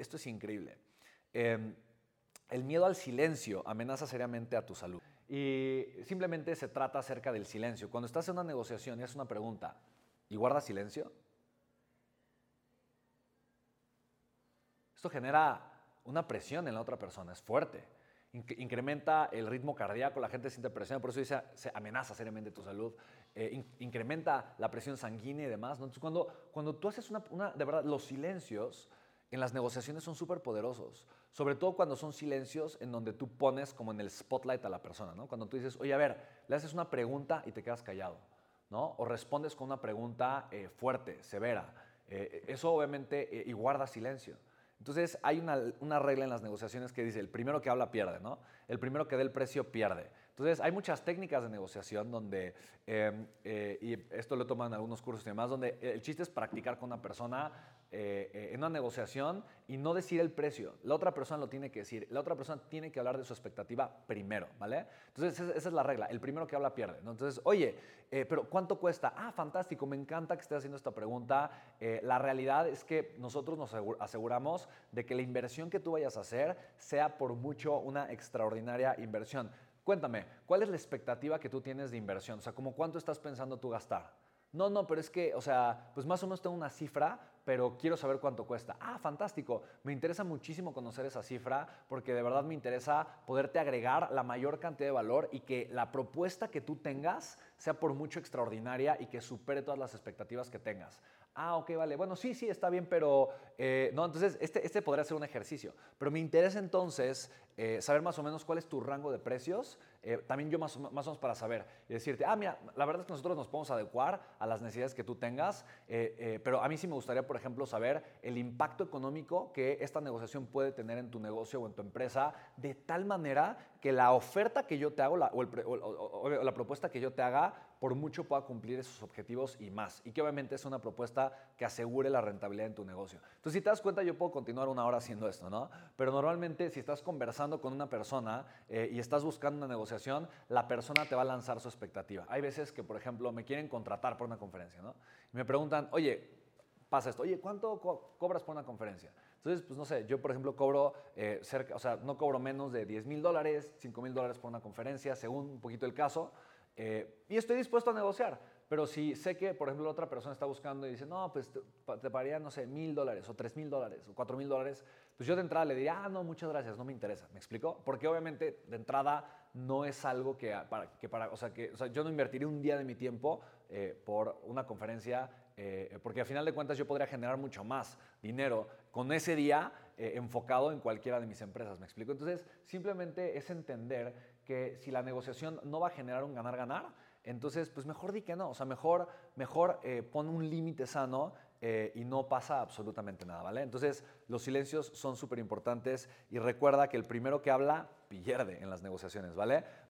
esto es increíble. Em, el miedo al silencio amenaza seriamente a tu salud. Y simplemente se trata acerca del silencio. Cuando estás en una negociación y haces una pregunta y guardas silencio, esto genera una presión en la otra persona, es fuerte. incrementa el ritmo cardíaco, la gente siente presión, por eso dice, se amenaza seriamente tu salud, eh, incrementa la presión sanguínea y demás. Entonces, cuando, cuando tú haces una, una, de verdad, los silencios en las negociaciones son súper poderosos, sobre todo cuando son silencios en donde tú pones como en el spotlight a la persona, ¿no? Cuando tú dices, oye, a ver, le haces una pregunta y te quedas callado, ¿no? O respondes con una pregunta eh, fuerte, severa. Eh, eso obviamente eh, y guarda silencio. Entonces hay una, una, regla en las negociaciones que dice, el primero que habla pierde, ¿no? El primero que dé el precio pierde. Entonces hay muchas técnicas de negociación donde, em, y esto lo toman algunos cursos y demás, donde el chiste es practicar con una persona eh, eh, en una negociación y no decir el precio. La otra persona lo tiene que decir. La otra persona tiene que hablar de su expectativa primero, ¿vale? Entonces, esa, es la regla. El primero que habla pierde. Entonces, oye, eh, pero ¿cuánto cuesta? Ah, fantástico, me encanta que estés haciendo esta pregunta. la realidad es que nosotros nos aseguramos de que la inversión que tú vayas a hacer sea por mucho una extraordinaria inversión. Cuéntame, ¿cuál es la expectativa que tú tienes de inversión? O sea, ¿cómo cuánto estás pensando tú gastar? No, no, pero es que, o sea, pues más o menos tengo una cifra, pero quiero saber cuánto cuesta. Ah, fantástico. Me interesa muchísimo conocer esa cifra porque de verdad me interesa poderte agregar la mayor cantidad de valor y que la propuesta que tú tengas sea por mucho extraordinaria y que supere todas las expectativas que tengas. Ah, ok, vale. Bueno, sí, sí, está bien, pero eh, no, entonces este, este podría ser un ejercicio. Pero me interesa entonces eh, saber más o menos cuál es tu rango de precios. Eh, también yo más, más, o menos para saber y decirte, ah, mira, la verdad es que nosotros nos podemos adecuar a las necesidades que tú tengas, pero a mí sí me gustaría, por ejemplo, saber el impacto económico que esta negociación puede tener en tu negocio o en tu empresa, de tal manera que la oferta que yo te hago o, o la propuesta que yo te haga por mucho pueda cumplir esos objetivos y más. Y que obviamente es una propuesta que asegure la rentabilidad en tu negocio. Entonces, si te das cuenta, yo puedo continuar una hora haciendo esto, ¿no? Pero normalmente si estás conversando con una persona eh, y estás buscando una negociación, la persona te va a lanzar su expectativa. Hay veces que, por ejemplo, me quieren contratar por una conferencia, ¿no? Y me preguntan, oye, pasa esto, oye, ¿cuánto cobras por una conferencia? Entonces, pues no sé, yo por ejemplo cobro eh, cerca, o sea, no cobro menos de 10 mil dólares, 5 mil dólares por una conferencia, según un poquito el caso. Eh, y estoy dispuesto a negociar. Pero si sé que, por ejemplo, otra persona está buscando y dice, no, pues te, pagaría, no sé, mil dólares o tres mil dólares o cuatro mil dólares, pues yo de entrada le diría, ah, no, muchas gracias, no me interesa. ¿Me explico? Porque obviamente de entrada no es algo que para, que para o, sea, que, o sea, yo no invertiría un día de mi tiempo eh, por una conferencia, eh, porque al final de cuentas yo podría generar mucho más dinero con ese día enfocado en cualquiera de mis empresas. ¿Me explico? Entonces, simplemente es entender que si la negociación no va a generar un ganar-ganar, entonces pues mejor di que no, o sea, mejor, mejor eh, pon un límite sano eh, y no pasa absolutamente nada, ¿vale? Entonces los silencios son súper importantes y recuerda que el primero que habla pierde en las negociaciones, ¿vale?